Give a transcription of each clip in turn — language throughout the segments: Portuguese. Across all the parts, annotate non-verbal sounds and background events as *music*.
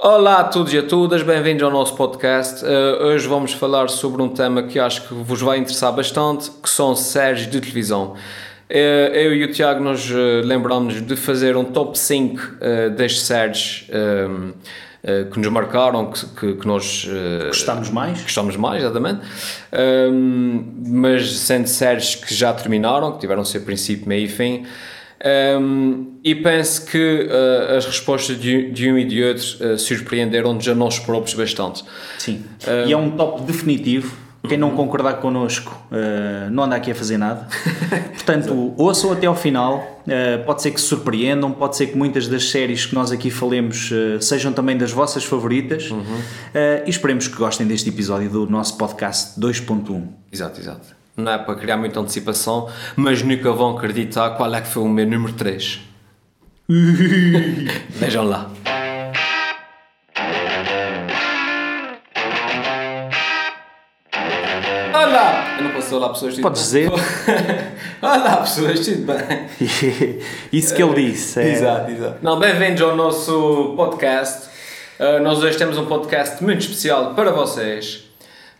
Olá a todos e a todas, bem-vindos ao nosso podcast. Uh, hoje vamos falar sobre um tema que acho que vos vai interessar bastante, que são séries de televisão. Uh, eu e o Tiago nos uh, lembramos de fazer um top 5 das séries que nos marcaram, que, que, que nós gostamos mais. Gostamos mais, exatamente. mas sendo séries que já terminaram, que tiveram seu princípio, meio e fim. Um, e penso que uh, as respostas de, de, um e de outro uh, surpreenderam-nos a nós próprios bastante. Sim, um, e é um top definitivo. Quem não concordar connosco uh, não anda aqui a fazer nada. *laughs* Portanto, ouçam até ao final. pode ser que se surpreendam, pode ser que muitas das séries que nós aqui falemos sejam também das vossas favoritas. Uhum. e esperemos que gostem deste episódio do nosso podcast 2.1. Exato, exato não é para criar muita antecipação, mas nunca vão acreditar qual é que foi o meu número 3. *laughs* Vejam lá. Olá! Eu não posso *laughs* olá pessoas, tudo Podes dizer? olá pessoas, tudo bem? *laughs* Isso que ele disse. É... Exato, exato. Não, bem-vindos ao nosso podcast. Uh, nós hoje temos um podcast muito especial para vocês.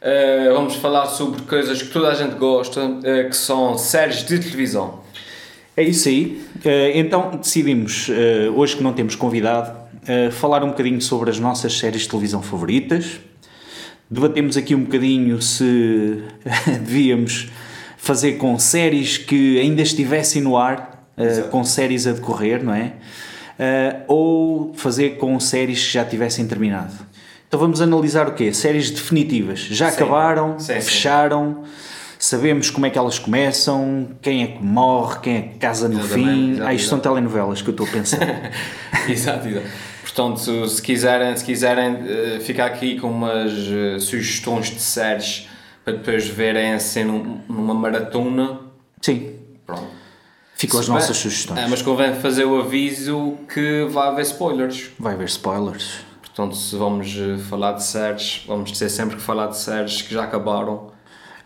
Uh, vamos falar sobre coisas que toda a gente gosta, uh, que são séries de televisão. É isso aí. Uh, então decidimos, hoje que não temos convidado, falar um bocadinho sobre as nossas séries de televisão favoritas. Debatemos aqui um bocadinho se *laughs* devíamos fazer com séries que ainda estivessem no ar, com séries a decorrer, não é? ou fazer com séries que já tivessem terminado. Então vamos analisar o quê? Séries definitivas. Já sim. acabaram, sim, fecharam, sim. sabemos como é que elas começam, quem é que morre, quem é que casa no exatamente, fim. Exatamente, ah, isto são telenovelas que eu estou a pensar. *laughs* exato, exato. Portanto, se quiserem, se quiserem uh, ficar aqui com umas uh, sugestões de séries para depois verem assim num, numa maratona. Sim. Pronto. Ficam as nossas sugestões. É, mas convém fazer o aviso que vai haver spoilers. Vai haver spoilers. Portanto, se vamos eh, falar de séries, vamos ter sempre que falar de séries que já acabaram.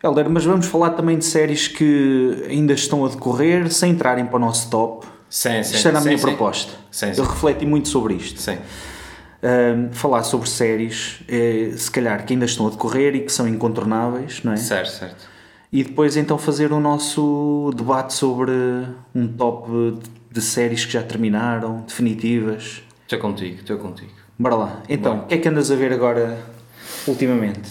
Helder, mas vamos falar também de séries que ainda estão a decorrer sem entrarem para o nosso top. Sim, sim. Isto era a sim, minha sim. proposta. Sim, Eu refleti muito sobre isto. Sim. Uh, falar sobre séries, é, se calhar, que ainda estão a decorrer e que são incontornáveis, não é? Certo, certo. E depois então fazer o nosso debate sobre um top de séries que já terminaram, definitivas. Estou contigo, estou contigo. Bora lá. Então, o que é que andas a ver agora ultimamente?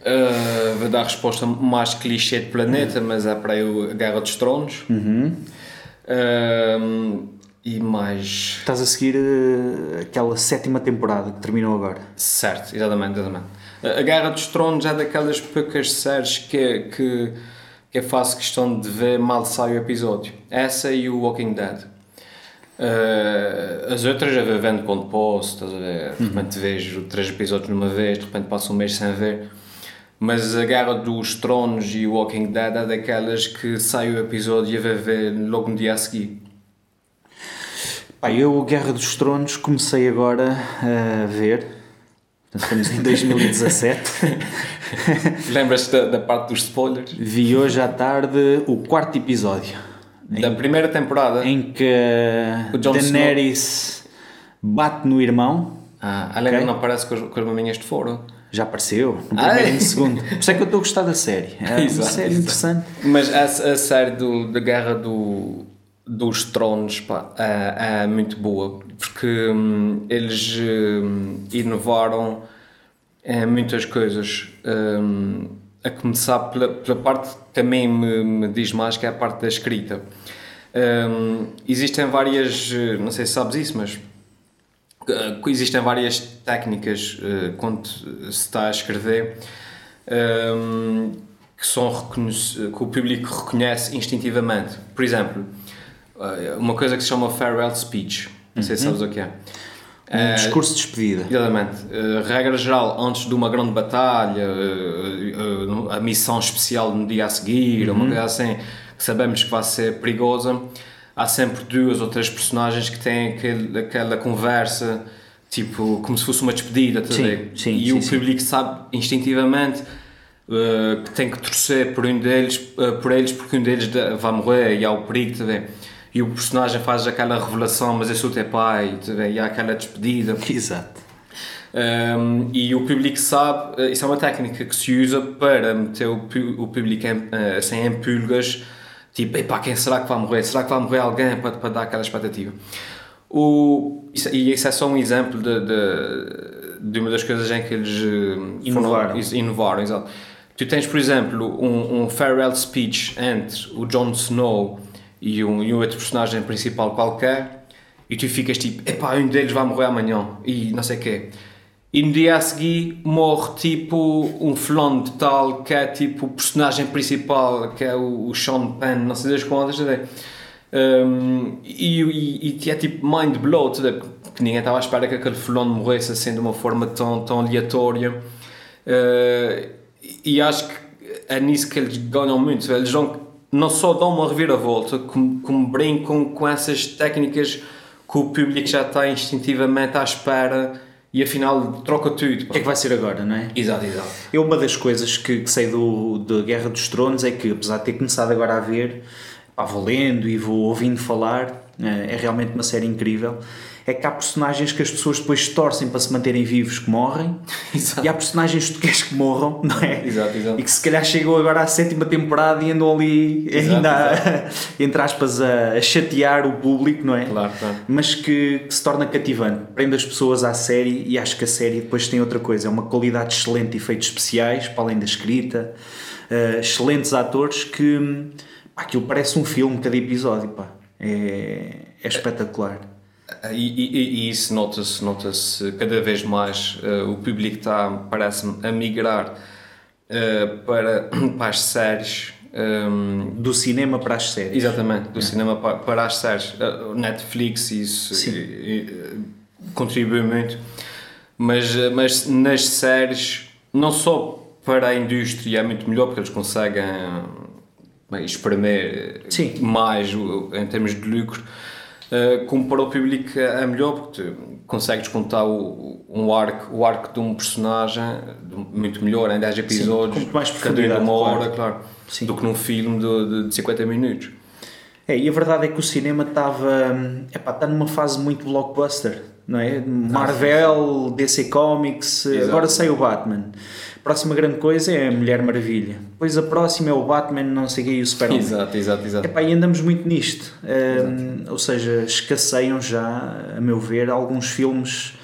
Uh, vou dar a resposta mais clichê de planeta, uhum. mas é para aí a Guerra dos Tronos. Uhum. Uh, e mais. Estás a seguir uh, aquela sétima temporada que terminou agora. Certo, exatamente, exatamente. A Guerra dos Tronos é daquelas poucas séries que, que, que eu faço questão de ver mal sai o episódio. Essa e o Walking Dead. Uh, as outras já vendo quando posso, estás a ver? De repente vejo três episódios numa vez, de repente passo um mês sem ver. Mas a Guerra dos Tronos e o Walking Dead é daquelas que sai o episódio e vai ver logo no dia a seguir. Pá, eu, Guerra dos Tronos, comecei agora a ver. Estamos em 2017. *laughs* Lembras-te da, da parte dos spoilers? Vi hoje à tarde o quarto episódio da em, primeira temporada em que Daenerys Snow. bate no irmão. Ah, a okay? não aparece com as, com as maminhas de fora. Já apareceu, no primeiro e no segundo. Por isso é que eu estou a gostar da série. É uma exato, série exato. interessante. Mas a, a série do, da Guerra do, dos Tronos pá, é, é muito boa porque hum, eles hum, inovaram em muitas coisas. Hum, a começar pela, pela parte que também me, me, diz mais, que é a parte da escrita. Um, existem várias, não sei se sabes isso, mas uh, existem várias técnicas uh, quando se está a escrever um, que, são que o público reconhece instintivamente. Por exemplo, uma coisa que se chama farewell speech, não sei se sabes o que é. Um uh, discurso de despedida. Exatamente. Uh, regra geral, antes de uma grande batalha, uh, a missão especial no dia a seguir, uhum. uma coisa assim, que sabemos que vai ser perigosa, há sempre duas ou três personagens que têm aquele, aquela conversa, tipo, como se fosse uma despedida, tá sim, sim, E sim, o público sim. sabe instintivamente que tem que torcer por um deles, por eles, porque um deles vai morrer e há o perigo, tá e o personagem faz aquela revelação, mas eu sou teu pai, e há aquela despedida. *laughs* Exato. Um, e o público sabe, uh, isso é uma técnica que se usa para meter o, o público em, uh, assim, em pulgas, tipo, epá, quem será que vai morrer? Será que vai morrer alguém para, para dar aquela expectativa? O, isso, e isso é só um exemplo de, de, de uma das coisas em que eles inovaram. Foram, inovaram exato. Tu tens, por exemplo, um, um farewell speech entre o Jon Snow e um, e outro personagem principal qualquer e tu ficas tipo, epá, um deles vai morrer amanhã e não sei o quê. E no dia a seguir morre tipo um fulano de tal que é tipo o personagem principal, que é o, o Sean Penn, não sei das quantas, um, e, e, e é tipo mind blow, que ninguém estava à espera que aquele fulano morresse assim de uma forma tão, tão aleatória. Uh, e acho que é nisso que eles ganham muito. Eles dão, não só dão uma reviravolta, como, como brincam com essas técnicas que o público já está instintivamente à espera e afinal troca tudo. O que é que vai ser agora, não é? Exato, exato. Eu, uma das coisas que, que sei do, da Guerra dos Tronos é que, apesar de ter começado agora a ver, pá, vou lendo e vou ouvindo falar, é, é realmente uma série incrível é que há personagens que as pessoas depois torcem para se manterem vivos que morrem *laughs* exato. e há personagens que tu queres que morram, não é? Exato, exato. E que se calhar chegam agora à sétima temporada e andam ali exato, ainda, a, *laughs* entre aspas, a, a, chatear o público, não é? Claro, claro. Mas que, que, se torna cativante, prende as pessoas à série e acho que a série depois tem outra coisa, é uma qualidade excelente de efeitos especiais, para além da escrita, uh, excelentes atores que pá, aquilo parece um filme cada episódio, pá. É, é espetacular. E, e, e, isso nota-se nota cada vez mais. Uh, o público está, parece-me, a migrar uh, para, *coughs* para as séries. Um, ehm, do cinema para as séries. Exatamente, do é. cinema para, para as séries. Uh, Netflix, isso contribui muito. Mas, mas nas séries, não só para a indústria é muito melhor, porque eles conseguem bem, espremer Sim. mais em termos de lucro uh, como para o público é melhor, porque consegues contar o, um arco, o arco de um personagem muito melhor em 10 episódios, Sim, mais cada um de uma hora, claro, Sim. do que num filme de, de 50 minutos. É, e a verdade é que o cinema estava está numa fase muito blockbuster, não é? Marvel, DC Comics, Exato. agora sai o Batman. A próxima grande coisa é a Mulher Maravilha. Depois a próxima é o Batman, não sei o que, e o Superman. Exato, exato, exato. Epá, e andamos muito nisto. Um, ou seja, escasseiam já, a meu ver, alguns filmes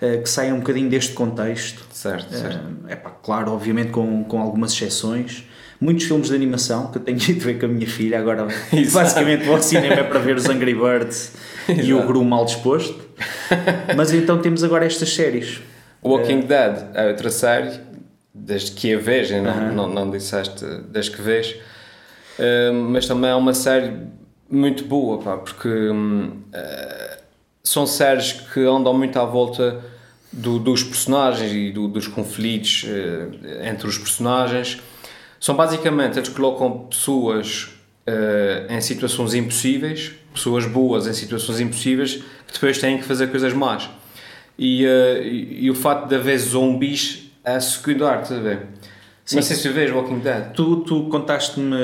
uh, que saem um bocadinho deste contexto. Certo, certo. Uh, epá, claro, obviamente com, com algumas exceções. Muitos filmes de animação que eu tenho *laughs* ido ver com a minha filha. Agora, *laughs* basicamente, vou ao cinema é para ver os Angry Birds *laughs* e o Gru mal disposto. Mas então temos agora estas séries. Walking uh, Dead é outra série desde que a vês, não, uhum. não, não disseste desde que vês, uh, mas também é uma série muito boa, pá, porque uh, são séries que andam muito à volta do, dos personagens e do, dos conflitos uh, entre os personagens. São basicamente, eles colocam pessoas em situações impossíveis, pessoas boas em situações impossíveis, que depois têm que fazer coisas más. E, e, e o facto de haver zombies a secundar, estás a ver? Sim. Não sei se vês Walking Dead. Tu, tu contaste-me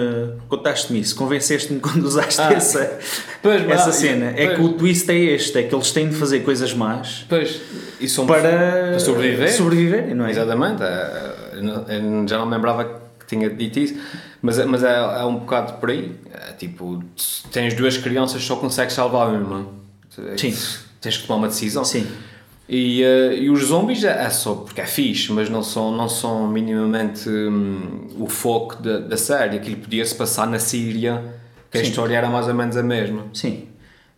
contaste isso, convenceste-me quando usaste ah, essa, pois, essa cena. Pois. É que o twist é este: é que eles têm de fazer coisas más pois, e para, para sobreviver. sobreviver não é? Exatamente. É, eu já não me lembrava que tinha dito isso, mas, mas é, é um bocado por aí. É, tipo, tens duas crianças, só consegues salvar uma. Sim. Tens que tomar uma decisão. Sim. E, uh, e os zombies é, é, só porque é fixe, mas não são, não são minimamente um, o foco da, da série. Aquilo podia-se passar na Síria, que Sim. a história era mais ou menos a mesma. Sim.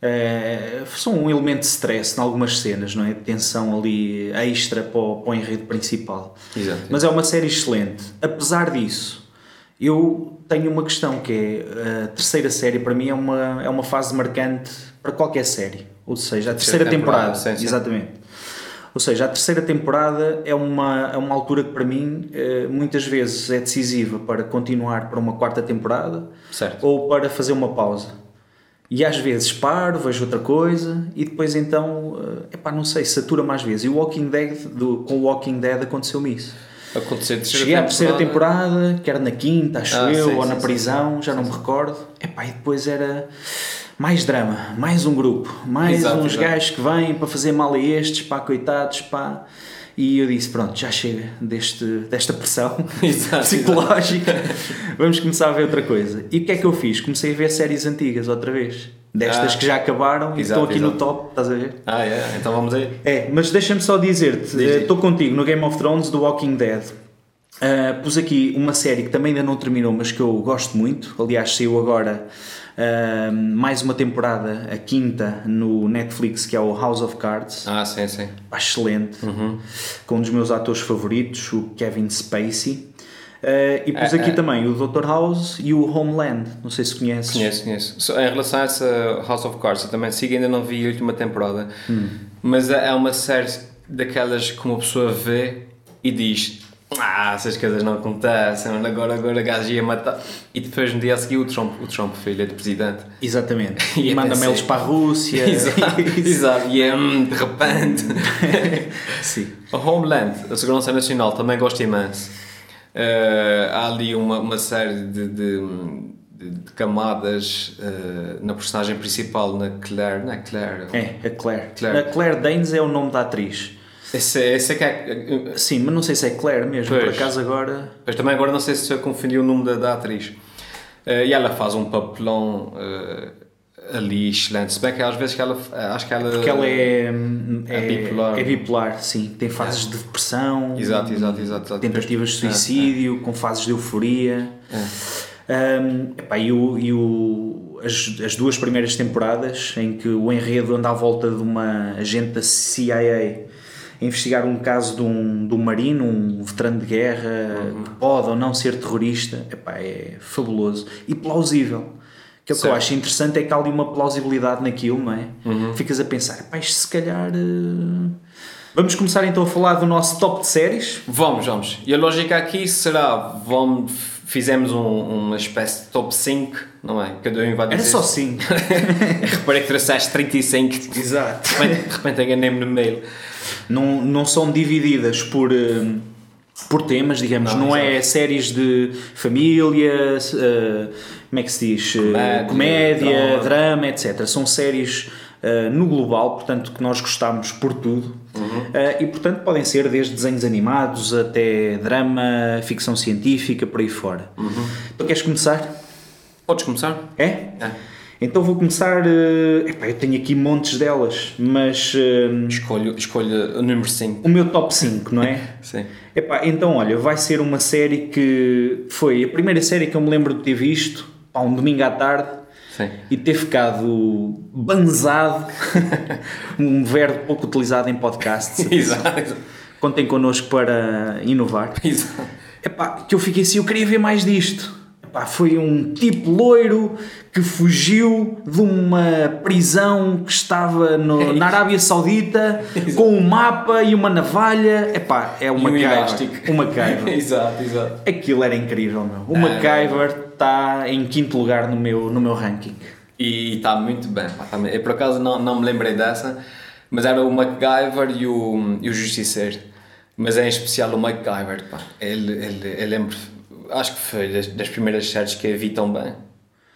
É, são um elemento de stress em algumas cenas, não é? De tensão ali extra para o, para o enredo principal. Exato. Mas é uma série excelente. Apesar disso, eu tenho uma questão que é a terceira série para mim é uma, é uma fase marcante para qualquer série. Ou seja, a terceira, terceira temporada. temporada sim, sim. Exatamente ou seja, a terceira temporada é uma, é uma altura que para mim eh, muitas vezes é decisiva para continuar para uma quarta temporada certo. ou para fazer uma pausa. E às vezes paro, vejo outra coisa e depois então, é pá, não sei, satura mais vezes. E o Walking Dead, do, com o Walking Dead aconteceu-me isso. Aconteceu Cheguei à terceira temporada, que era na quinta, acho ah, eu, sim, ou sim, na prisão, sim, já não me recordo. Epá, e depois era mais drama, mais um grupo, mais Exato, uns exato. gajos que vêm para fazer mal a estes, pá, coitados, pá. E eu disse, pronto, já chega deste, desta pressão *laughs* Exato, psicológica, vamos começar a ver outra coisa. E o que é que eu fiz? Comecei a ver séries antigas outra vez, destas Ah. que já acabaram e estão aqui no top, estás a ver? Ah, é? Então vamos aí. É, mas deixa-me só dizer-te, Diz, eh, estou contigo no Game of Thrones do Walking Dead. Uh, pus aqui uma série que também ainda não terminou, mas que eu gosto muito. Aliás, saiu agora uh, mais uma temporada, a quinta, no Netflix, que é o House of Cards. Ah, sim, sim. Excelente. Uhum. Com um dos meus atores favoritos, o Kevin Spacey. Uh, e pus aqui também o Dr. House e o Homeland. Não sei se conheces. Conheço, conheço. So, em relação a essa House of Cards, eu também sigo, ainda não vi a última temporada. Mas é é uma série daquelas que uma pessoa vê e diz: Ah, essas coisas não acontecem, agora, agora a gajo ia matar. E depois no dia a seguir o Trump, o Trump filho é de presidente. Exatamente. *laughs* E E manda mails para a Rússia. *laughs* Exato, *laughs* exato. E é hum, de repente. Sim. A Homeland, a Segurança Nacional, também gosto imenso. Eh, há ali uma, uma série de, de, de- de camadas eh, na personagem principal, na Claire. Não é Claire? É, a Claire. Claire. A Claire Danes é o nome da atriz. Esse, esse é que é. Sim, mas não sei se é Claire mesmo, por Pois. acaso agora. Mas também agora não sei se eu confundi o nome da, da atriz. Eh, e ela faz um papelão eh, ali excelente. Se bem que às vezes que ela. Acho que ela. Porque ela é, hum, É bipolar. É bipolar, sim. Tem fases de depressão, Exato, exato, exato. exato. tentativas de É, suicídio, com fases de euforia. Hum, epá, e o, e o- as, as duas primeiras temporadas em que o enredo anda à volta de uma agente da CIA investigar um caso de um, de um marino, um veterano de guerra, que pode ou não ser terrorista, epá, é fabuloso e plausível. Que é o que eu acho interessante é que há ali uma plausibilidade naquilo, não é? Ficas a pensar, epá, isto se calhar. eh, Vamos começar então a falar do nosso top de séries. Vamos, vamos. E a lógica aqui será: vamos, fizemos um- uma espécie de top 5, não é? Cada um vai dizer. Era só 5. Reparei que trouxeste 35. Exato. De repente, de repente enganei-me no mail. não, não são divididas por, eh, por temas, digamos, não, Não, é séries de família, eh, como é que se diz? Eh, Comédia, Comédia, drama. etc. São séries eh, no global, portanto, que nós gostamos por tudo. Eh, e, portanto, podem ser desde desenhos animados até drama, ficção científica, por aí fora. Tu queres começar? Podes começar? É? É. Então vou começar. eh, epá, eu tenho aqui montes delas, mas eh, Escolho, escolho o número 5. o meu top 5, não é? *laughs* Sim. Epá, então olha, vai ser uma série que foi a primeira série que eu me lembro de ter visto, pá, um domingo à tarde, Sim. e ter ficado banzado, *laughs* um verbo pouco utilizado em podcasts. *laughs* Exato. Contem connosco para inovar. Exato. Epá, que eu fiquei assim, eu queria ver mais disto. Foi um tipo loiro que fugiu de uma prisão que estava no- na Arábia Saudita *laughs* com um mapa e uma navalha. Epá, é uma MacGyver. O MacGyver. exato, exato. Aquilo era incrível, meu. O Ah, MacGyver está em quinto lugar no meu, no meu ranking. E está muito bem. Eu por acaso não, não me lembrei dessa, mas era o MacGyver e o, e o Justiceiro. Mas em especial o MacGyver. Pá. Ele, ele, eu lembro, acho que foi das, das primeiras séries que eu vi tão bem,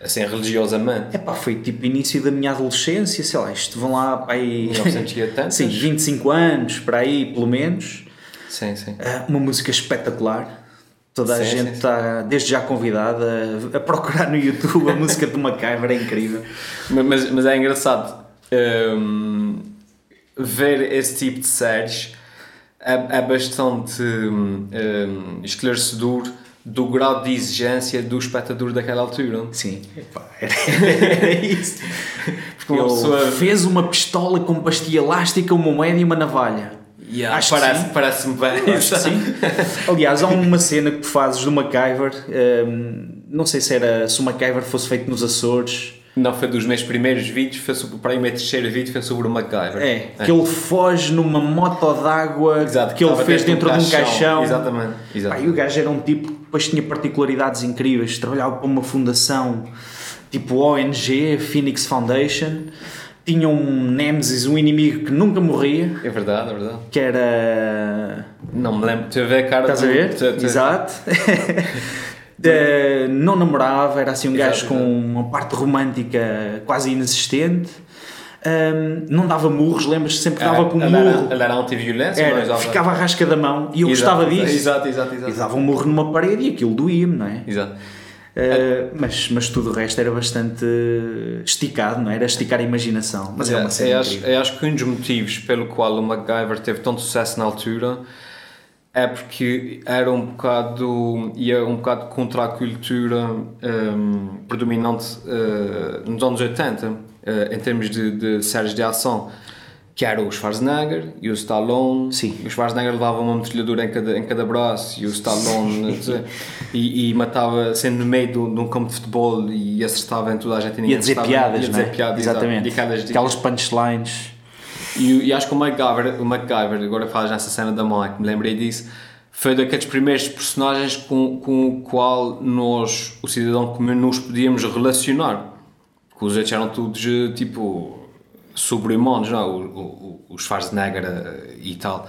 assim religiosamente. Epá, foi tipo início da minha adolescência, sei lá, isto vão lá para aí... 1980? *laughs* Sim, 25 anos, para aí, pelo menos. Sim, sim. Ah, uma música espetacular. Toda a Sim, gente sim, sim. está, desde já convidada, a, a procurar no YouTube a música do MacGyver, é incrível. Mas, mas, é engraçado hum, ver esse tipo de séries é, é bastante hum, hum, esclarecedor do grau de exigência do espectador daquela altura. Sim, epá, era, era isso. Porque uma Ele pessoa- fez uma pistola com pastilha elástica, uma moeda e uma navalha. Yeah, Acho que parece, sim. parece-me bem. Acho sim. Aliás, há uma cena que tu fazes do MacGyver, hum, não sei se era se o MacGyver fosse feito nos Açores, Não foi dos meus primeiros vídeos, foi sobre, para aí o meu terceiro vídeo foi sobre o MacGyver. é, que ele foge numa moto d'água Exato, que ele fez dentro de um caixão. Exatamente. Pá, exato. e o gajo era um tipo depois tinha particularidades incríveis, trabalhava para uma fundação tipo ONG, Phoenix Foundation, tinha um Nemesis, um inimigo que nunca morria, É verdade, é verdade. que era. Não me lembro. Estou a ver a cara Estás a do- ver? tu- Exato. *laughs* Não namorava, era assim um Exato, gajo com uma parte romântica quase inexistente. Um, não dava murros, lembras? Sempre dava com um murro. ele era anti-violência, Era, mas ficava à rasca da mão e eu Exato, gostava disso. Exato, exato, E exato. dava um murro numa parede e aquilo doía-me, não é? Exato. Uh, mas, mas tudo o resto era bastante esticado, não é? Era esticar a imaginação. Mas é, uma É, série eu, acho, incrível. eu acho que um dos motivos pelo qual o MacGyver teve tanto sucesso na altura é porque era um bocado ia um bocado contra a cultura hum, predominante uh, nos anos 80 uh, em termos de, de séries de ação que era o Schwarzenegger e o Stallone Sim. o Schwarzenegger levava uma metralhadora em cada, em cada braço e o Stallone e, e matava sendo no meio de um de um campo de futebol e acertava em toda a gente e Ia dizer piadas, ia dizer é? piadas. Exatamente. Aquelas- Aquelas punchlines. e, e acho que o MacGyver, o MacGyver, agora falas nessa cena da mão, é que me lembrei disso, foi daqueles primeiros personagens com, com o qual nós, o cidadão comum, nos podíamos relacionar. Que os outros eram todos eh, tipo sobre-humanos, não é? O, o, o Schwarzenegger eh, e tal.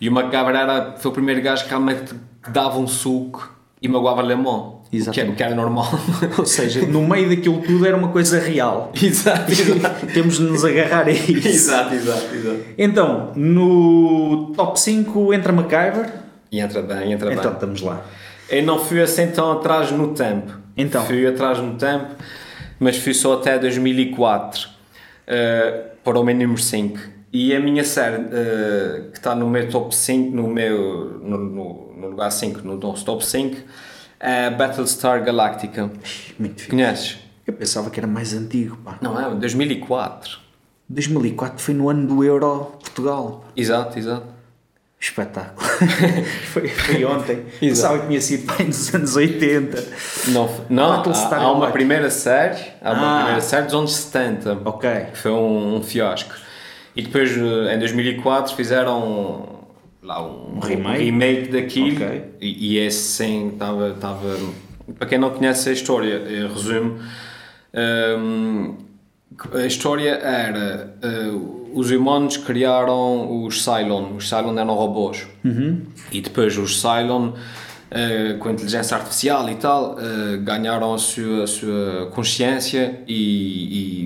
E o MacGyver era, foi o primeiro gajo que realmente dava um suco e magoava-lhe a mão. O que, é- Exatamente. o que era normal. *laughs* Ou seja, *laughs* no meio daquilo tudo era uma coisa real. exato, *laughs* exato. Temos de nos agarrar a isso. exato, exato, exato. Então, no top 5 entra MacGyver. E entra bem, entra bem. Então, estamos lá. Eu não fui assim tão atrás no tempo. Então. Fui atrás no tempo, mas fui só até 2004 eh, para o meu número 5. E a minha série eh, que está no meu top 5, no meu no, no- no lugar 5, no nosso top 5, é Battlestar Galactica. Muito fixe. Conheces? Eu pensava que era mais antigo, pá. Não é? 2004. 2004 foi no ano do Euro Portugal. Exato, exato. Espetáculo. *laughs* foi, foi ontem. *laughs* Pensava que tinha sido bem nos anos 80. Não, não há, há uma primeira série, há uma Ah. primeira série dos anos 70. Ok. que foi um, um fiasco. E depois, eh, em 2004, fizeram lá um, Um remake? remake daquilo. Ok. E, e esse sim estava. para quem não conhece a história, resumo. hum, a história era: eh, os humanos criaram os Cylon. Os Cylon eram robôs. E depois os Cylon. eh, com a inteligência artificial e tal, eh, ganharam a sua, a sua consciência e,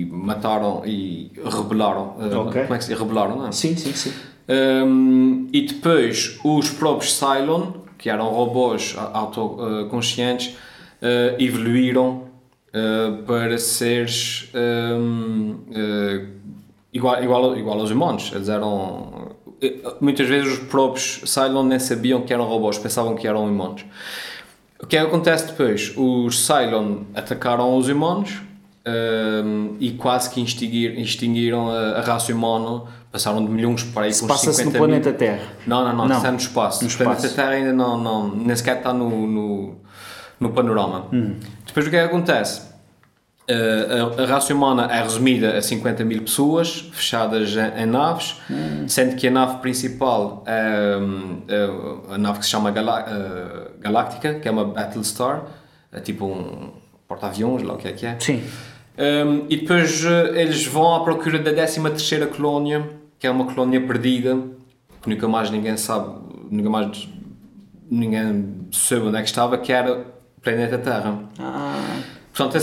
e mataram e rebelaram. eh, Ok. Como é que se? Rebelaram, não é? Sim, sim, sim. Um, e depois os próprios Cylon, que eram robôs autoconscientes, uh, evoluíram uh, para seres um, uh, igual, igual, igual aos humanos. Eles eram. eh, Muitas vezes os próprios Cylon nem sabiam que eram robôs, pensavam que eram humanos. O que é que acontece depois? Os Cylon atacaram os humanos um, e quase que extinguir, extinguiram a, a raça humana. Passaram de milhões para aí com uns Passa-se no 50 mil. planeta Terra. Não, não, não, Não. está no espaço. No O planeta. Terra ainda não, não nem sequer está no, no, no panorama. Hum. Depois o que é que acontece? Uh, a, a raça humana é resumida a 50 mil pessoas, fechadas em, em naves, Hum. sendo que a nave principal é, hum, é a nave que se chama uh, Galáctica, que é uma Battlestar, é tipo um porta-aviões, lá o que é que é. Sim. Um, e depois uh, eles vão à procura da 13 terceira colónia, que é uma colónia perdida, que nunca mais ninguém sabe, nunca mais ninguém soube onde é que estava, que era o planeta Terra. Ah, Portanto, a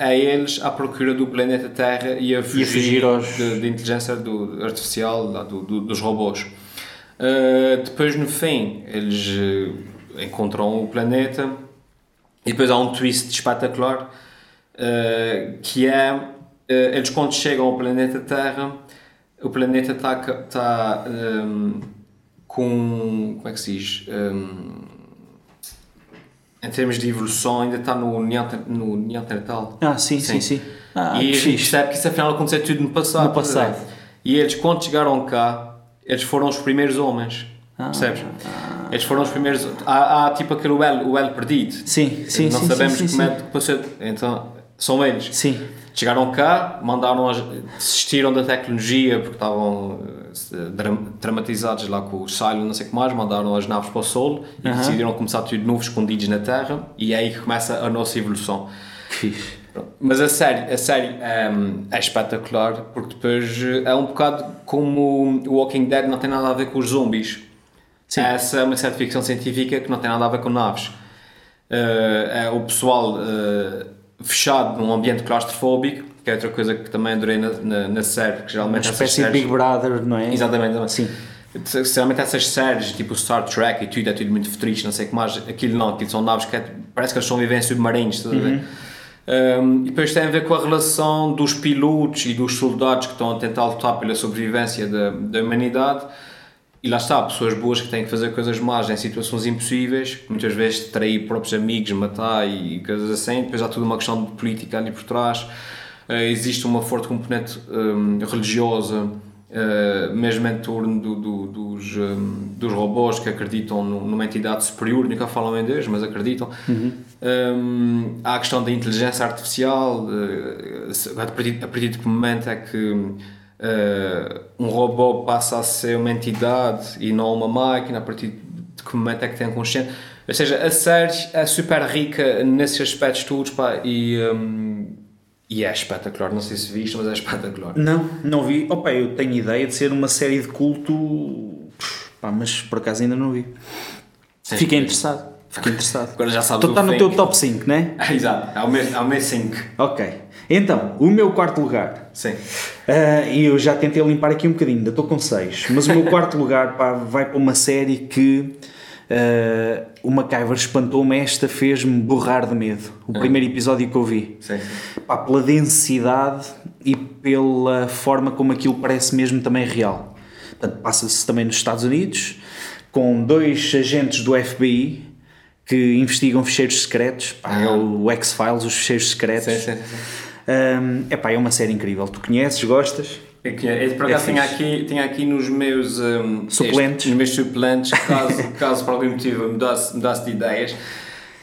é eles à procura do planeta Terra e a fugir, aos- de, de inteligência do, artificial, lá, do, do- dos robôs. Uh, depois, no fim, eles uh, encontram o planeta e depois há um twist espetacular uh, que é uh, eles quando chegam ao planeta Terra o planeta está tá, um, com como é que se diz Um, em termos de evolução ainda está no, no Neandertal ah sim, sim, Sim. sim. Ah, e que a gente fixe. percebe que isso afinal aconteceu tudo no passado. No passado. ver? E eles, quando chegaram cá, eles foram os primeiros homens. Ah. percebes? Eles foram os primeiros. Há, há tipo aquele well, o well perdido. Sim, sim, Não sim, sabemos sim, como é que passou. Então, são eles. Sim. Chegaram cá, mandaram desistiram da tecnologia porque estavam eh, dra- dramatizados lá com o Cylon, não sei o que mais, mandaram as naves para o Sol e Aham. decidiram começar tudo de novo escondidos na Terra e é aí que começa a nossa evolução. Que fixe. Mas a série, a série ehm, é espetacular porque depois eh, é um bocado como o Walking Dead não tem nada a ver com os zombies. Sim. Essa é uma série de ficção científica que não tem nada a ver com naves. é o pessoal uh, fechado num ambiente claustrofóbico, que é outra coisa que também adorei na, na, na série, que geralmente Uma espécie de Big Brother, não é? Exatamente, sim. Geralmente essas séries, tipo Star Trek e tudo, é tudo muito futurista, não sei o que mais, aquilo não, aquilo são naves que é, parece que eles estão viver em submarinos, estás a ver? Uhum. Um, e depois tem a ver com a relação dos pilotos e dos soldados que estão a tentar lutar pela sobrevivência da, da humanidade e lá está, pessoas boas que têm que fazer coisas más em situações impossíveis, muitas vezes trair próprios amigos, matar e coisas assim. Depois há tudo uma questão de política ali por trás. Uh, existe uma forte componente um, religiosa, uh, mesmo em torno do, do, dos, um, dos robôs que acreditam numa entidade superior, nunca falam em Deus, mas acreditam. Uhum. Um, há a questão da inteligência artificial, uh, a partir, a partir de que momento é que uh, um robô passa a ser uma entidade e não uma máquina a partir de que momento é que tem consciência. Ou seja, a série é super rica nesses aspectos todos pá, e, um, e é espetacular. Não sei se viste, mas é espetacular. Não, não vi. Opa, eu tenho ideia de ser uma série de culto, pá, mas por acaso ainda não vi. Sim, Fiquei interessado. Fiquei interessado. Agora já sabes Então está no teu top 5, não *laughs* é? Exato, ao meu, ao meu 5. Ok. Então, o meu quarto lugar. Sim. Uh, e eu já tentei limpar aqui um bocadinho, ainda estou com 6. Mas o meu quarto *laughs* lugar pá, vai para uma série que uh, o MacGyver espantou-me. Esta fez-me borrar de medo. O ah. primeiro episódio que eu vi. Sim, sim. Pá, pela densidade e pela forma como aquilo parece mesmo também real. Portanto, passa-se também nos Estados Unidos, com dois agentes do FBI que investigam ficheiros secretos. Pá, é ah. É o X-Files, os ficheiros secretos. Sim, sim, sim. Um, epá, é uma série incrível. Tu conheces, gostas? É que, é, por acaso é tinha, aqui, tinha aqui nos meus um, suplentes, este, nos meus suplentes caso, *laughs* caso por algum motivo mudasse, mudasse de ideias,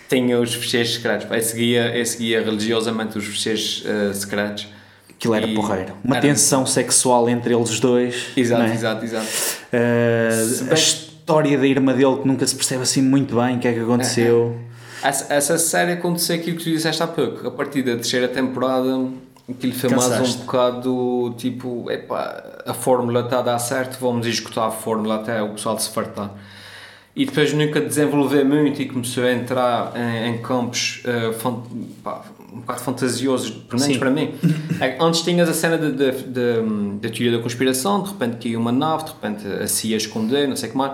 tinha os fecheiros secretos. Eu seguia, eu seguia religiosamente os fecheiros uh, secretos. Aquilo era porreiro. Uma era... tensão sexual entre eles dois. Exato, é? exato, exato. Uh, história da irmã dele que nunca se percebe assim muito bem o que é que aconteceu. *laughs* Essa, essa série aconteceu aquilo que tu disseste há pouco. A partir da terceira temporada, aquilo foi mais um bocado tipo: epá, a fórmula está a dar certo, vamos executar a fórmula até o pessoal se fartar. E depois nunca desenvolver muito e começou a entrar em, em campos uh, pá, bocado fantasiosos, pelo menos Sim. para mim. É, antes tinhas a cena da teoria da conspiração, de repente caiu uma nave, de repente a CIA esconder, não sei o que mais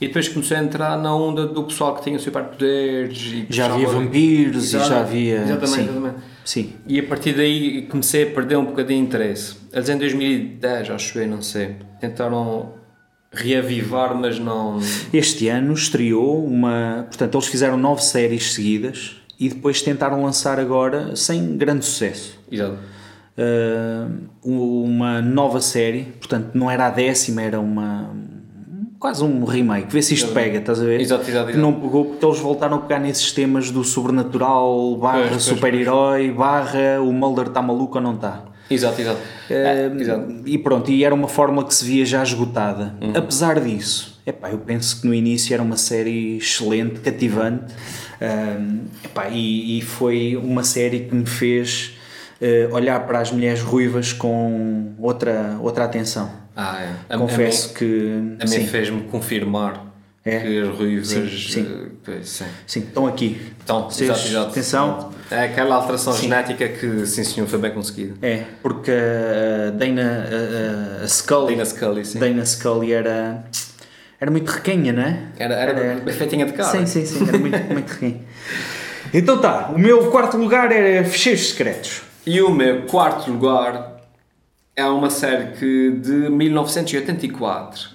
e depois comecei a entrar na onda do pessoal que tinha superpoderes. E já havia vampiros e já havia. Exatamente, sim. exatamente. Sim. E a partir daí comecei a perder um bocadinho de interesse. Eles em 2010, acho eu, não sei, tentaram reavivar, mas não. Este ano estreou uma. Portanto, eles fizeram nove séries seguidas e depois tentaram lançar agora sem grande sucesso. Exato. Uh, uma nova série, portanto, não era a décima, era uma quase um remake, vê se isto pega, estás a ver? Exato, exato, exato. Não pegou porque eles voltaram a pegar nesses temas do sobrenatural, barra super-herói, barra o Mulder está maluco ou não está. Exato, exato. é, exato. E pronto, e era uma fórmula que se via já esgotada. Uhum. Apesar disso, epá, eu penso que no início era uma série excelente, cativante, um, epá, e, e foi uma série que me fez uh, olhar para as mulheres ruivas com outra, outra atenção. Ah, é. Confesso a mim, que. A mim fez-me confirmar é. que as ruivas. Sim, sim. Uh, sim. sim. estão aqui. Estão, exato, exato. Atenção. É aquela alteração sim. genética que, sim senhor, foi bem conseguida. É, porque a Dana a, a Scully. Dana Scully, sim. Dana Scully era. Era muito requenha, não é? Era, era, era feitinha de cara. Sim, sim, sim, era muito, muito requenha. *laughs* Então tá, o meu quarto lugar era Fecheiros Secretos. E o meu quarto lugar é uma série que, de 1984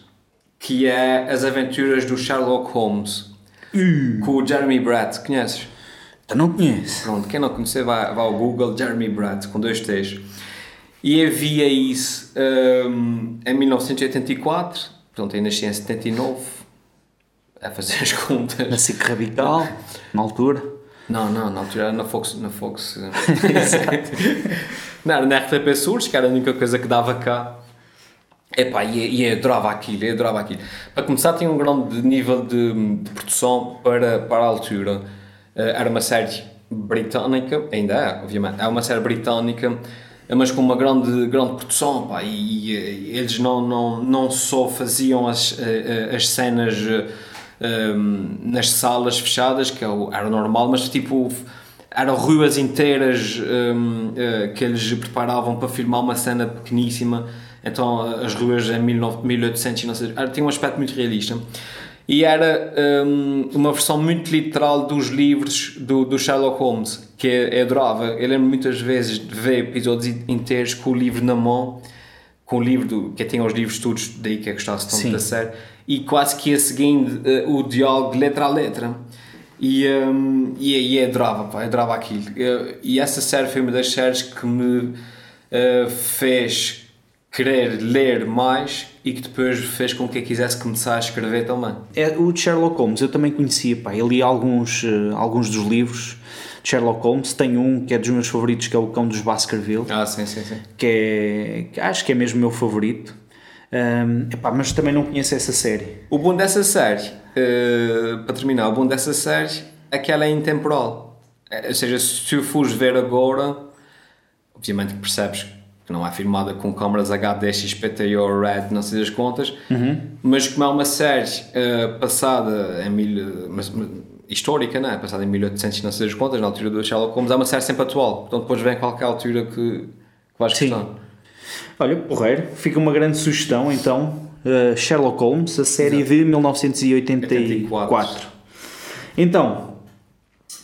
que é As Aventuras do Sherlock Holmes uh. com o Jeremy Brett. Conheces? Eu não conheço. Pronto, quem não conhecer vai, vai ao Google Jeremy Brett com dois T's. E havia isso um, em 1984, portanto eu nasci em 79, a fazer as contas. Na SIC Radical, na altura. Não, não, na altura era na Fox. Na Fox *laughs* Não, na RTP Surdos, que era a única coisa que dava cá. Epá, e, e eu adorava aquilo, eu adorava aquilo. Para começar, tinha um grande nível de, de produção para, para a altura. Uh, era uma série britânica, ainda é, obviamente, é uma série britânica, mas com uma grande, grande produção, pá, e, e eles não, não, não só faziam as, eh, as cenas um, nas salas fechadas, que é era normal, mas tipo eram ruas inteiras um, uh, que eles preparavam para filmar uma cena pequeníssima. Então as ruas em 1800 não sei, tinha um aspecto muito realista. E era um, uma versão muito literal dos livros do, do Sherlock Holmes, que eu adorava. Eu lembro muitas vezes de ver episódios inteiros com o livro na mão, com o livro, do, que tem os livros todos, daí que é que gostasse tanto da série, e quase que ia seguindo uh, o diálogo letra a letra. E, um, e, e adorava, pá, adorava aquilo. E essa série foi uma das séries que me uh, fez querer ler mais e que depois fez com que eu quisesse começar a escrever também. É, o de Sherlock Holmes eu também conhecia, pá, eu li alguns, uh, alguns dos livros de Sherlock Holmes, tenho um que é dos meus favoritos que é o Cão dos Baskerville. Ah, sim, sim, sim. Que é, que acho que é mesmo o meu favorito. Um, epá, mas também não conheço essa série. O bom dessa série, uh, para terminar, o bom dessa série é que ela é intemporal. É, ou seja, se tu fores ver agora, obviamente que percebes que não é filmada com câmaras HD, XPTO, RED, não sei das contas, uhum. mas como é uma série uh, passada em mil, mas, histórica, não é? Passada em 1800 não sei das contas, na altura do Sherlock Holmes, é uma série sempre atual, então depois vem qualquer altura que, que vais Sim. Olha, porreiro, fica uma grande sugestão então, uh, Sherlock Holmes, a série Exato. de 1984. 84. Então,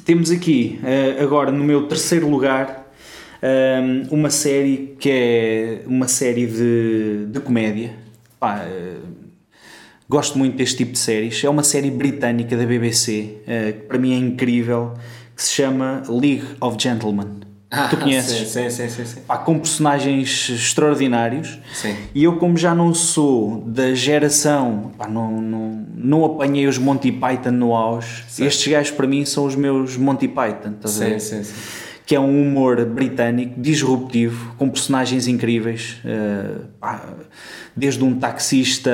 temos aqui uh, agora no meu terceiro lugar um, uma série que é uma série de, de comédia. Pá, uh, gosto muito deste tipo de séries. É uma série britânica da BBC uh, que para mim é incrível, que se chama League of Gentlemen. Ah, tu conheces? Sim, sim, sim. sim. Pá, com personagens extraordinários. Sim. E eu, como já não sou da geração, pá, não, não, não apanhei os Monty Python no auge, sim. estes gajos para mim são os meus Monty Python. Estás sim, sim, sim que é um humor britânico, disruptivo, com personagens incríveis. Pá, desde um taxista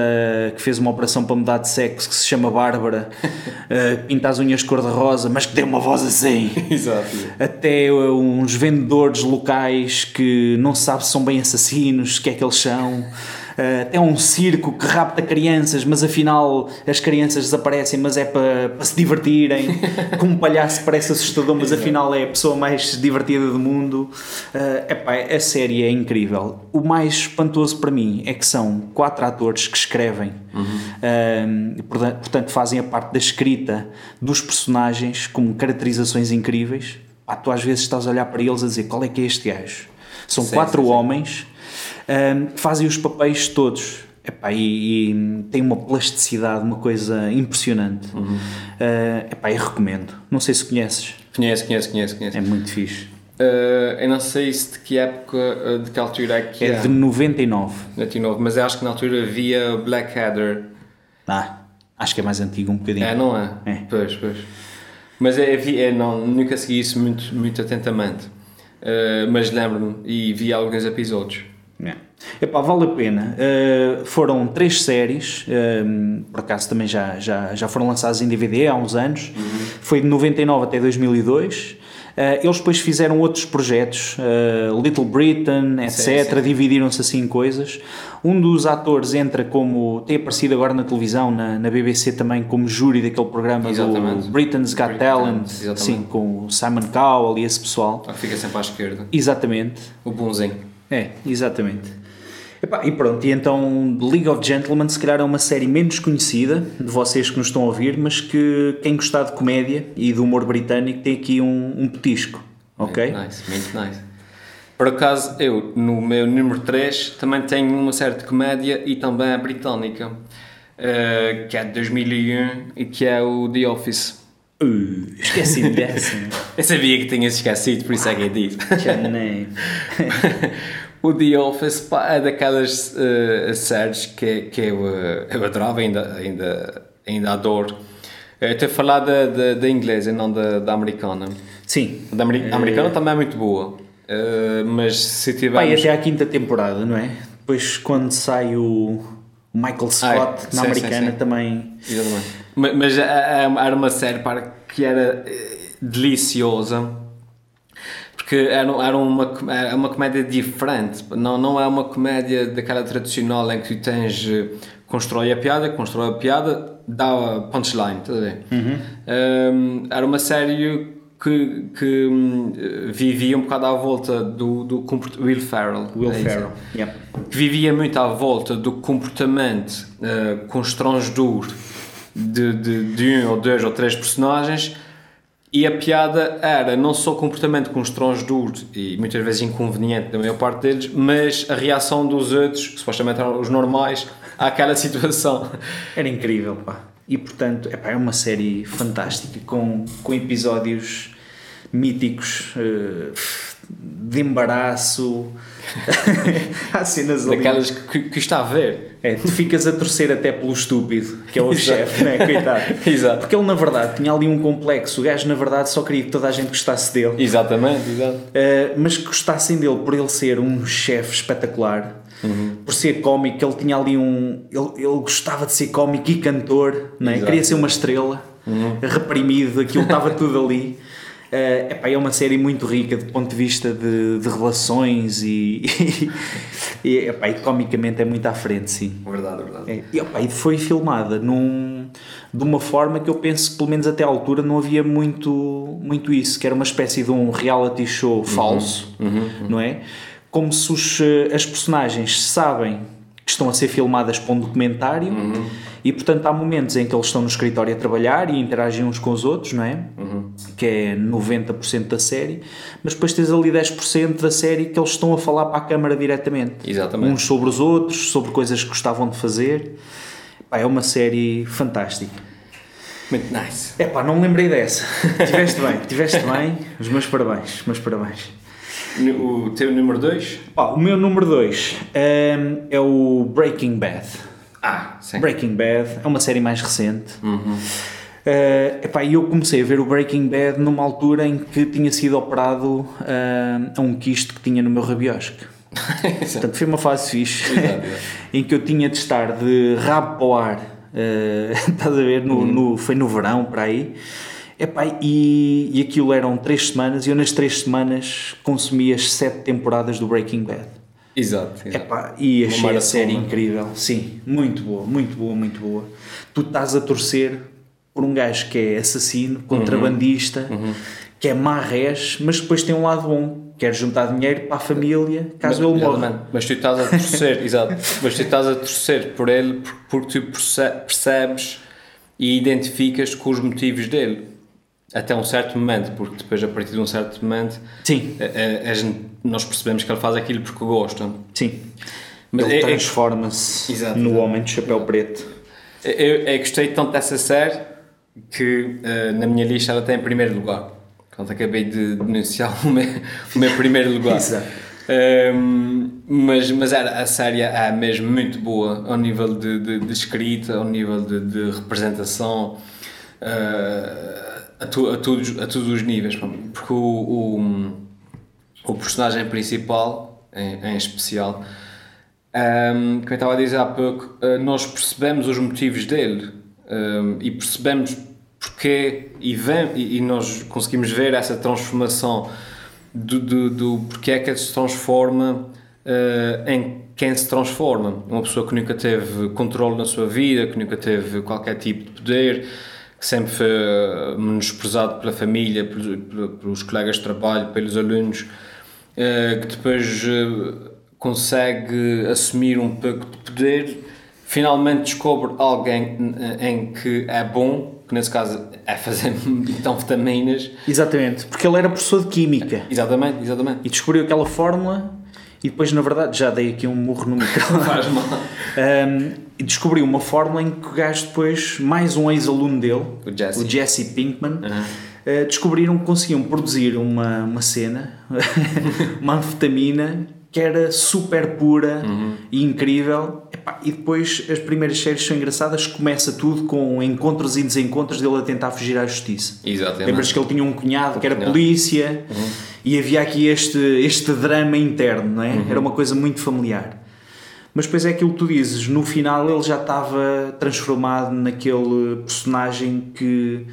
que fez uma operação para mudar de sexo que se chama Bárbara, *laughs* uh, pinta as unhas cor-de-rosa, mas que tem uma voz assim. *laughs* Exato. Até uns vendedores locais que não se sabe se são bem assassinos, o que é que eles são. Uh, é um circo que rapta crianças, mas afinal as crianças desaparecem, mas é para, para se divertirem. *laughs* Como um palhaço parece assustador, mas afinal é a pessoa mais divertida do mundo. Uh, epá, a série é incrível. O mais espantoso para mim é que são quatro atores que escrevem, uhum. uh, portanto, fazem a parte da escrita dos personagens com caracterizações incríveis. Pá, tu às vezes estás a olhar para eles a dizer qual é que é este gajo. São sim, quatro sim, homens um, que fazem os papéis todos. Epá, e, e, tem uma plasticidade, uma coisa impressionante. Uhum. Uh, epá, eu recomendo. Não sei se conheces. Conheço, conheço, conheço. conheço. É muito fixe. Uh, eu não sei se de que época, de que altura é que é. É de 99. 99, mas acho que na altura havia Blackadder. Ah, acho que é mais antigo um bocadinho. É, não é? É. Pois, pois. Mas é, é, não, nunca segui isso muito, muito atentamente. Uh, mas lembro-me e vi alguns episódios. Epá, vale a pena. Uh, foram três séries, uh, por acaso também já, já, já foram lançadas em DVD há uns anos. Uhum. Foi de 99 até 2002. Uh, eles depois fizeram outros projetos, Little Britain, etc. Dividiram-se assim em coisas. Um dos atores entra como. tem aparecido agora na televisão, na, na BBC também, como júri daquele programa exatamente. do Britain's Got Talent, sim, com o Simon Cowell e esse pessoal. Ah, fica sempre à esquerda. Exatamente. O bonzinho. É, exatamente. Epá, e pronto, e então League of Gentlemen se calhar é uma série menos conhecida de vocês que nos estão a ouvir, mas que quem gostar de comédia e do humor britânico tem aqui um, um petisco, ok? Muito nice, muito nice. Por acaso, eu no meu número 3 também tenho uma série de comédia e também é britânica, uh, que é de 2001 e que é o The Office. Uh, esqueci *laughs* dessa. eu sabia que tinhas esquecido, por isso é que eu disse. Já nem. *laughs* o The Office pá, é daquelas uh, séries que, que eu, uh, eu adorava, ainda, ainda, ainda adoro. Eu estou a falar da, da, da inglesa e não da, da americana. Sim. Da Ameri americana também é muito boa. Uh, mas se tiver. Pai, até à quinta temporada, não é? Depois quando sai o Michael Scott ah, é. na sim, americana sim, sim. também. Exatamente. Mas, mas era uma série para, que era deliciosa porque era, era, uma, era uma comédia diferente, não, não é uma comédia daquela tradicional em que tu tens, eh, constrói a piada, constrói a piada, dá punchline, estás a ver? Um, era uma série que, que hum, vivia um bocado à volta do, do Will Ferrell. Will é. Ferrell. Yeah. que vivia muito à volta do comportamento uh, constrangedor de, de, de um ou dois ou três personagens e a piada era não só o comportamento constrangedor e muitas vezes inconveniente da maior parte deles, mas a reação dos outros, que supostamente eram os normais, àquela *laughs* situação. Era incrível, pá. E portanto, é uma série fantástica, com, com episódios míticos eh, de embaraço. *laughs* Há cenas ali. Daquelas que, que está a ver. É, tu ficas a torcer até pelo estúpido, que é o chefe, né? Coitado. *laughs* Exato. Porque ele, na verdade, tinha ali um complexo. O gajo, na verdade, só queria que toda a gente gostasse dele. Exatamente, exato. Uh, mas que gostassem dele por ele ser um chefe espetacular, por ser cómico, ele tinha ali um. Ele, ele gostava de ser cómico e cantor, né? Exato. queria ser uma estrela, reprimido, aquilo estava tudo ali. *laughs* Uh, epá, é uma série muito rica do ponto de vista de, de relações e, *laughs* e, epá, e comicamente é muito à frente, sim. Verdade, verdade. É, e, opa, e foi filmada num, de uma forma que eu penso que, pelo menos até à altura, não havia muito, muito isso, que era uma espécie de um reality show falso, não é? Como se os, eh, as personagens sabem que estão a ser filmadas para um documentário e, portanto, há momentos em que eles estão no escritório a trabalhar e interagem uns com os outros, não é? Que é 90% da série, mas depois tens ali 10% da série que eles estão a falar para a câmara diretamente Exatamente. uns sobre os outros, sobre coisas que gostavam de fazer. Pá, é uma série fantástica. Muito nice. É pá, não me lembrei dessa. *laughs* Tiveste bem, tiveste bem. Os meus parabéns, os meus parabéns. O teu número 2? Pá, o meu número 2 é o Breaking Bad. Ah, sim. Breaking Bad é uma série mais recente. Epá, e eu comecei a ver o Breaking Bad numa altura em que tinha sido operado eh, a um quisto que tinha no meu rabiosque. *laughs* Portanto, foi uma fase fixe Exato, *laughs* em que eu tinha de estar de rabo para o ar, eh, *laughs* estás a ver? No, no- foi no verão para aí. Epá, e, e aquilo eram três semanas e eu nas três semanas consumi as sete temporadas do Breaking Bad. Exato, exato. Epá, e achei a série incrível. Sim, muito boa, muito boa, muito boa. Tu estás a torcer por um gajo que é assassino, contrabandista, que é marrés, mas depois tem um lado bom. Quer juntar dinheiro para a família, caso ele morra. Mas tu estás a torcer, *laughs* exato. Mas tu estás a torcer por ele por- porque tu perce- percebes e identificas com os motivos dele. Até um certo momento, porque depois, a partir de um certo momento, Sim, a- a- a gente- nós percebemos que ele faz aquilo porque gosta. sim. Mas ele é- é- transforma-se Exato, no homem de chapéu preto. Eu, eu gostei tanto dessa série que eh, na minha lista ela tem em primeiro lugar. Portanto, acabei de denunciar *laughs* o meu, o meu primeiro lugar. Exato. Ehm, mas, mas era, a série é mesmo muito boa ao nível de, de, de escrita, ao nível de, de representação, eh, a, tu, a, todos, a todos os níveis. Porque o, o, o personagem principal, em, em especial, um, como eu estava a dizer há pouco, uh, nós percebemos os motivos dele um, e percebemos porque e, vem, e, e nós conseguimos ver essa transformação do, do, do porque é que ele se transforma uh, em quem se transforma. Uma pessoa que nunca teve controle na sua vida, que nunca teve qualquer tipo de poder, que sempre foi uh, menosprezado pela família, pelos, pelos colegas de trabalho, pelos alunos, que depois uh, consegue assumir um pouco de poder, finalmente descobre alguém em, em que é bom, que nesse caso é fazer *laughs* então vitaminas. Exatamente, porque ele era professor de Química Exatamente, exatamente. e descobriu aquela fórmula e depois, na verdade, já dei aqui um murro no microfone. *laughs* Faz mal. Um, e descobriu uma fórmula em que o gajo depois, mais um ex-aluno dele, O Jesse. Jesse Pinkman, Uhum. Uh, descobriram que conseguiam produzir uma, uma cena, *laughs* uma anfetamina que era super pura Uhum. e incrível. Epá, e depois as primeiras séries são engraçadas, começa tudo com encontros e desencontros dele a tentar fugir à justiça. Exatamente. Lembras que ele tinha um cunhado que era cunhado. polícia e havia aqui este, este drama interno, não é? Era uma coisa muito familiar. Mas depois é aquilo que tu dizes, no final ele já estava transformado naquele personagem que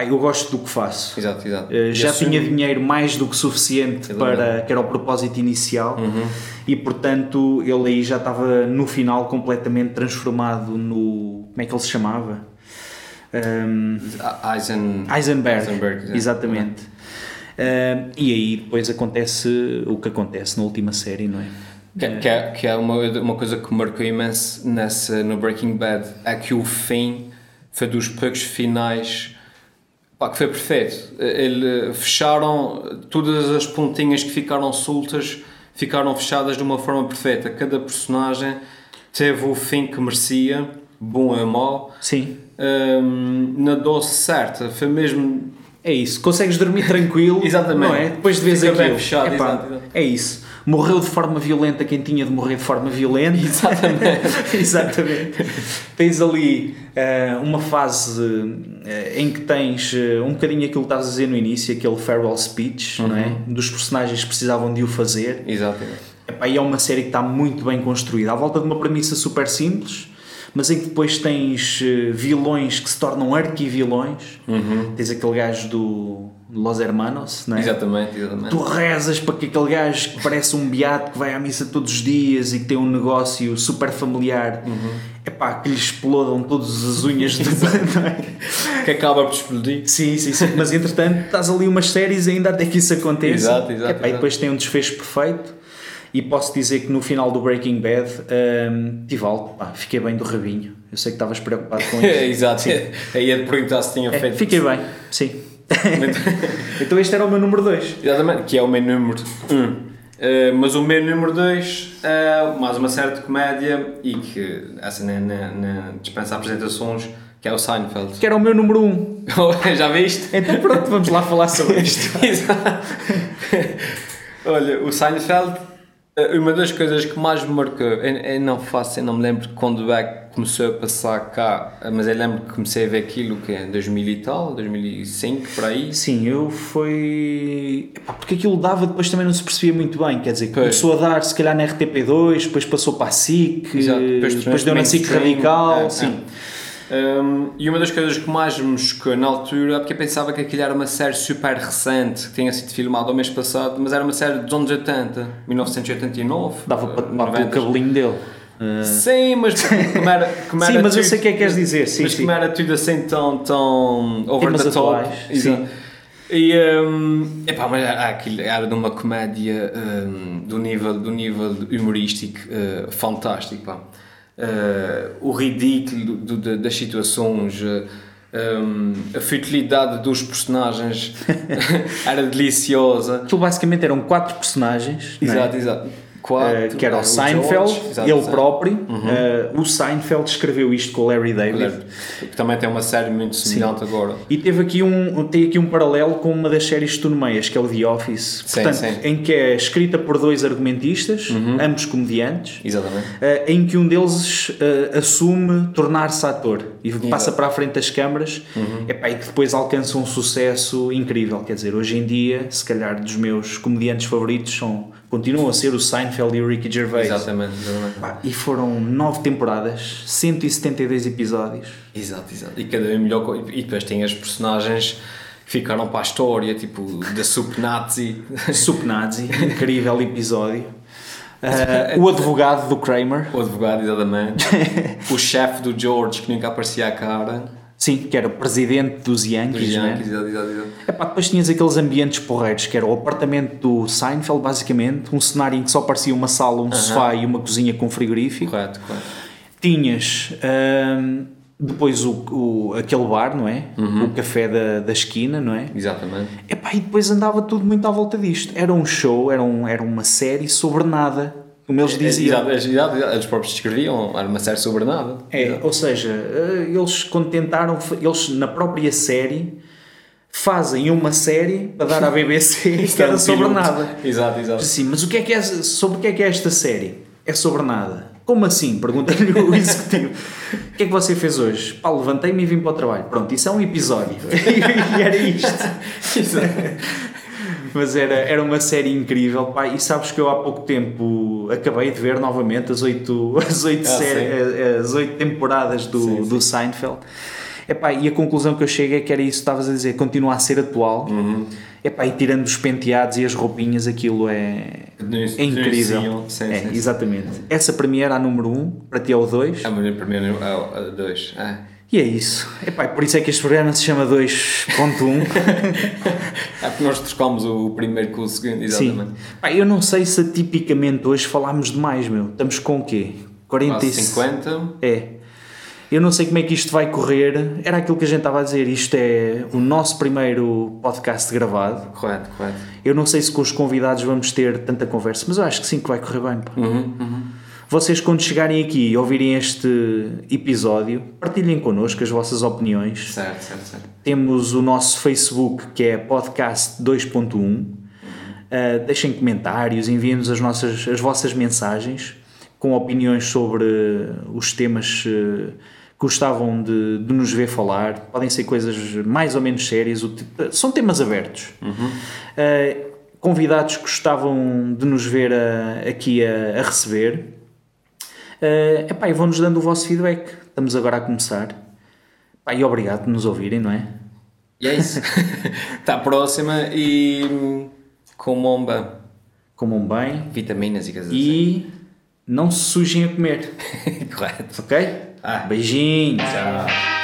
pá, eu gosto do que faço. Exato, exato. Eh, já assume- tinha dinheiro mais do que suficiente Exatamente. para que era o propósito inicial Uhum. e portanto ele aí já estava no final completamente transformado no como é que ele se chamava? Um, Eisen... Eisenberg, Eisenberg, é. exatamente. Um, e aí depois acontece o que acontece na última série, não é? Que, que é, que é uma, uma coisa que marcou imenso nessa, no Breaking Bad é que o fim foi dos poucos finais pá, que foi perfeito. Ele, fecharam todas as pontinhas que ficaram soltas, ficaram fechadas de uma forma perfeita. Cada personagem teve o fim que merecia, bom ou mau, Sim. hum, na dose certa. Foi mesmo É isso, consegues dormir tranquilo, *laughs* Exatamente. não é? Depois de vez aquilo. fechado, Epá, exato. É isso. Morreu de forma violenta quem tinha de morrer de forma violenta. *laughs* Exatamente. *laughs* Exatamente. Tens ali eh, uma fase eh, em que tens eh, um bocadinho aquilo que estavas a dizer no início, aquele farewell speech, não é? Uhum. Dos personagens que precisavam de o fazer. Exatamente. Epá, e é uma série que está muito bem construída, à volta de uma premissa super simples, mas em que depois tens vilões que se tornam arquivilões. Tens aquele gajo do Los Hermanos, não é? Exatamente, exatamente. Tu rezas para que aquele gajo que parece um beato que vai à missa todos os dias e que tem um negócio super familiar, epá, que lhe explodam todas as unhas do não é? Que acaba por explodir. Sim, sim, sim. Mas entretanto, estás ali umas séries ainda até que isso aconteça. Exato, exato, Epá, E exato. depois tem um desfecho perfeito. E posso dizer que no final do Breaking Bad, hum, Tivaldo, pá, fiquei bem do rabinho. Eu sei que estavas preocupado com *laughs* isso. Exato. *laughs* Aí ia te perguntar se tinha É, feito. fiquei bem, sim. *laughs* então este era o meu número 2. Exatamente, que é o meu número 1. Um. Uh, mas o meu número 2 é mais uma série de comédia e que essa nem, nem, nem dispensa apresentações, que é o Seinfeld. Que era o meu número 1. Um. *laughs* Já viste? Então pronto, vamos lá falar *laughs* sobre isto. Olha, o Seinfeld, eh, uma das coisas que mais me marcou, eu, eu não faço, eu não me lembro quando é que começou a passar cá, mas eu lembro que comecei a ver aquilo que é em 2000 e tal, 2005, por aí. Sim, eu foi. Epá, porque aquilo dava, depois também não se percebia muito bem. Quer dizer, Pois. começou a dar se calhar na RTP2, depois passou para a SIC, Exato, depois, depois deu na SIC Radical. é, sim. Um, e uma das coisas que mais me chocou na altura é porque eu pensava que aquilo era uma série super recente, que tinha sido filmada o mês passado, mas era uma série dos anos 80, 1989. Dava para tomar 90. pelo cabelinho dele. Uh, Sim, mas como era, como *laughs* Sim, era mas eu tudo- sei o que é que queres dizer, sim, mas sim. como era tudo assim tão, tão over Temas the top. sim. E, um, epá, mas aquilo era de uma comédia um, do, nível, do nível humorístico uh, fantástico. Pá. Uh, o ridículo do- do- das situações, uh, um, a futilidade dos personagens *laughs* era deliciosa. Aquilo basicamente eram quatro personagens. não é? Exato, exato. Quatro, Uh, que era o uh, Seinfeld, George, exato, ele exato. próprio. Uh, o Seinfeld escreveu isto com o Larry David. Que também tem uma série muito semelhante agora. E teve aqui um, tem aqui um paralelo com uma das séries que tu nomeias, que é o The Office. Sim, Portanto, sim. em que é escrita por dois argumentistas, ambos comediantes, Exatamente. eh, em que um deles eh, assume tornar-se ator e passa para a frente das câmaras epá, e que depois alcança um sucesso incrível. Quer dizer, hoje em dia, se calhar dos meus comediantes favoritos são, continuam a ser o Seinfeld e o Ricky Gervais. Exatamente, exatamente. E foram nove temporadas, 172 episódios. Exato, exato. E cada vez melhor. E depois tem as personagens que ficaram para a história, tipo da Sup Nazi. *laughs* Sup Nazi, incrível episódio. Ah, *laughs* o advogado do Kramer, o advogado, exatamente. *laughs* o chefe do George, que nunca aparecia a cara. Sim, que era o presidente dos Dos Yankees, né? Yankees, exato, exato, exato. Epá, depois tinhas aqueles ambientes porreiros, que era o apartamento do Seinfeld, basicamente, um cenário em que só parecia uma sala, um sofá e uma cozinha com frigorífico. Correto, correto. Tinhas ahm, depois o, o- aquele bar, não é? Uhum. O café da, da esquina, não é? Exatamente. Epá, e depois andava tudo muito à volta disto. Era um show, era, um, era uma série sobre nada, como eles diziam. Exato, exato, exato. Eles próprios descreviam, era uma série sobre nada. É, ou seja, eh, eles quando tentaram, eles na própria série fazem uma série para dar à *laughs* BBC que era sobre Piloto. nada. Exato, exato. Sim, mas o que é que é, sobre o que é que é esta série? É sobre nada. Como assim? Pergunta-lhe o *laughs* executivo. O que é que você fez hoje? Pá, levantei-me e vim para o trabalho. Pronto, isso é um episódio. *laughs* e era isto. Mas era, era uma série incrível, pá, e sabes que eu há pouco tempo acabei de ver novamente as oito, as oito, Ah, sé- as oito temporadas do, Sim, sim. do Seinfeld. Epá, e a conclusão que eu chego é que era isso que estavas a dizer, continua a ser atual. Uhum. Epá, e tirando os penteados e as roupinhas, aquilo é, é incrível. Sim, é, exatamente. Essa para mim era a número 1, um, para ti é o 2. A minha primeira é o 2. É. E é isso. Epá, por isso é que este programa se chama 2.1. *laughs* é porque nós trocamos o primeiro com o segundo, exatamente. Sim. Eu não sei se tipicamente hoje falámos demais, meu. Estamos com o quê? 40 50? É. Eu não sei como é que isto vai correr. Era aquilo que a gente estava a dizer. Isto é o nosso primeiro podcast gravado. Correto, correto. Eu não sei se com os convidados vamos ter tanta conversa, mas eu acho que sim que vai correr bem. Uhum, uhum. Vocês, quando chegarem aqui e ouvirem este episódio, partilhem connosco as vossas opiniões. Certo, certo, certo. Temos o nosso Facebook, que é Podcast 2.1. Uhum. Uh, deixem comentários, enviem-nos as, nossas, as vossas mensagens com opiniões sobre os temas uh, que gostavam de, de, nos ver falar. Podem ser coisas mais ou menos sérias, são temas abertos. Uhum. Uh, convidados que gostavam de nos ver a, aqui a, a receber Uh, epá, e vão-nos dando o vosso feedback. Estamos agora a começar. Epá, e obrigado por nos ouvirem, não é? E é isso. *laughs* Está próxima e comam bem. Comam bem. Vitaminas e coisas E assim. não se sujem a comer. *laughs* Correto. Ok? Ah. Beijinhos. Tchau.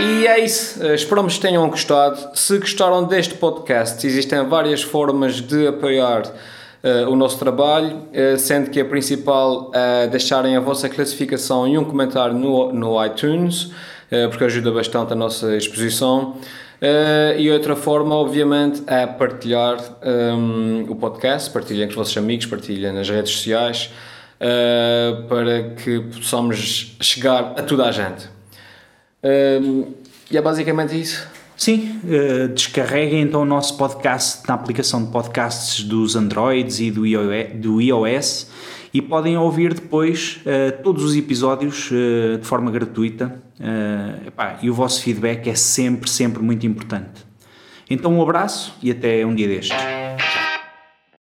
E é isso. Eh, esperamos que tenham gostado. Se gostaram deste podcast, existem várias formas de apoiar uh, o nosso trabalho, uh, sendo que a principal é deixarem a vossa classificação e um comentário no, no iTunes, uh, porque ajuda bastante a nossa exposição. e outra forma, obviamente, é partilhar um, o podcast, partilhem com os vossos amigos, partilhem nas redes sociais, para que possamos chegar a toda a gente. Um, e é basicamente isso. Sim, uh, descarreguem então o nosso podcast na aplicação de podcasts dos Androids e do iOS, do e podem ouvir depois uh, todos os episódios uh, de forma gratuita. E o vosso feedback é sempre, sempre muito importante. Então um abraço e até um dia destes.